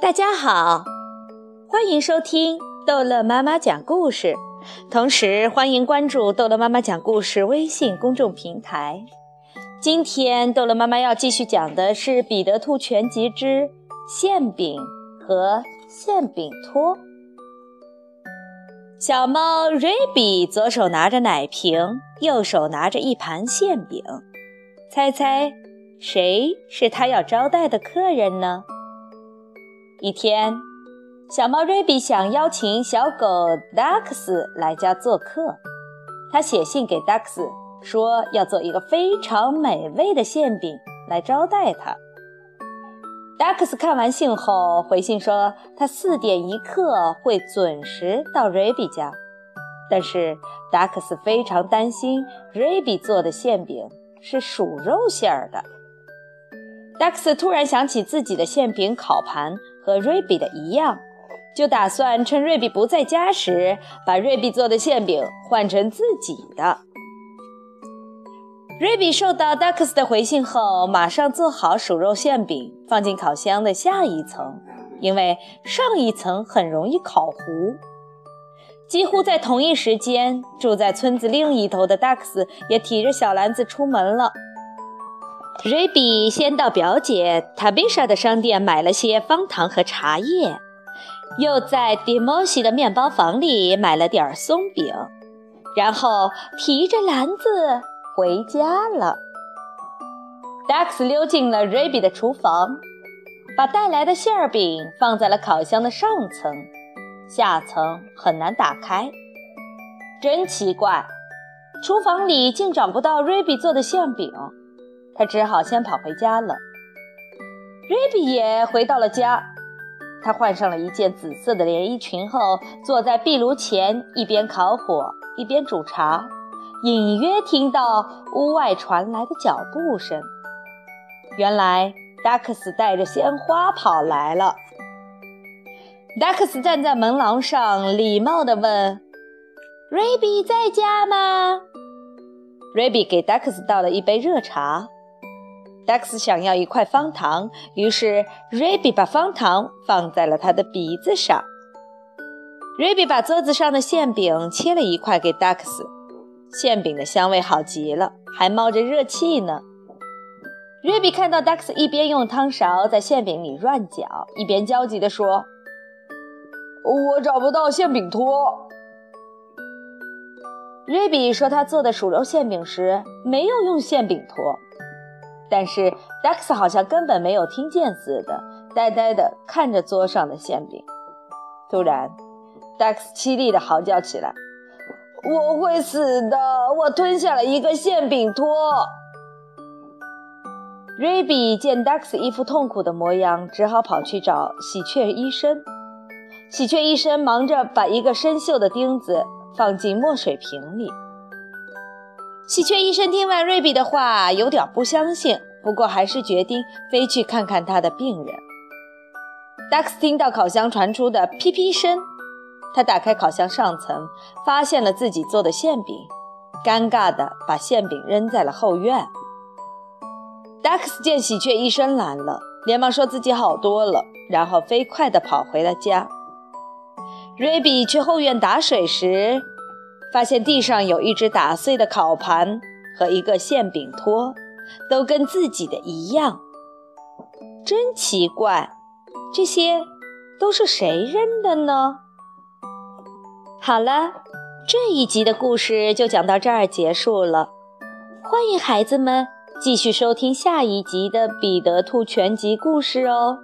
大家好，欢迎收听逗乐妈妈讲故事，同时欢迎关注逗乐妈妈讲故事微信公众平台。今天逗乐妈妈要继续讲的是《彼得兔全集之馅饼和馅饼托》。小猫瑞比左手拿着奶瓶，右手拿着一盘馅饼，猜猜谁是他要招待的客人呢？一天，小猫瑞比想邀请小狗达克斯来家做客。他写信给达克斯，说要做一个非常美味的馅饼来招待他。达克斯看完信后回信说，他四点一刻会准时到瑞比家。但是达克斯非常担心瑞比做的馅饼是鼠肉馅儿的。达克斯突然想起自己的馅饼烤盘。和瑞比的一样，就打算趁瑞比不在家时，把瑞比做的馅饼换成自己的。瑞比收到达克斯的回信后，马上做好薯肉馅饼，放进烤箱的下一层，因为上一层很容易烤糊。几乎在同一时间，住在村子另一头的达克斯也提着小篮子出门了。瑞比先到表姐塔贝莎的商店买了些方糖和茶叶，又在迪莫西的面包房里买了点松饼，然后提着篮子回家了。达克斯溜进了瑞比的厨房，把带来的馅饼放在了烤箱的上层，下层很难打开。真奇怪，厨房里竟找不到瑞比做的馅饼。他只好先跑回家了。瑞比也回到了家，他换上了一件紫色的连衣裙后，坐在壁炉前，一边烤火一边煮茶，隐约听到屋外传来的脚步声。原来达克斯带着鲜花跑来了。达克斯站在门廊上，礼貌地问：“瑞比在家吗？”瑞比给达克斯倒了一杯热茶。达克斯想要一块方糖，于是瑞比把方糖放在了他的鼻子上。瑞比把桌子上的馅饼切了一块给达克斯，馅饼的香味好极了，还冒着热气呢。瑞比看到达克斯一边用汤勺在馅饼里乱搅，一边焦急地说：“我找不到馅饼托。”瑞比说他做的薯肉馅饼时没有用馅饼托。但是达克斯好像根本没有听见似的，呆呆地看着桌上的馅饼。突然，达克斯凄厉地嚎叫起来：“我会死的！我吞下了一个馅饼托。” ”Ruby 见达克斯一副痛苦的模样，只好跑去找喜鹊医生。喜鹊医生忙着把一个生锈的钉子放进墨水瓶里。喜鹊医生听完瑞比的话，有点不相信，不过还是决定飞去看看他的病人。达克斯听到烤箱传出的噼噼声，他打开烤箱上层，发现了自己做的馅饼，尴尬地把馅饼扔在了后院。达克斯见喜鹊医生来了，连忙说自己好多了，然后飞快地跑回了家。瑞比去后院打水时。发现地上有一只打碎的烤盘和一个馅饼托，都跟自己的一样，真奇怪，这些都是谁扔的呢？好了，这一集的故事就讲到这儿结束了，欢迎孩子们继续收听下一集的《彼得兔全集》故事哦。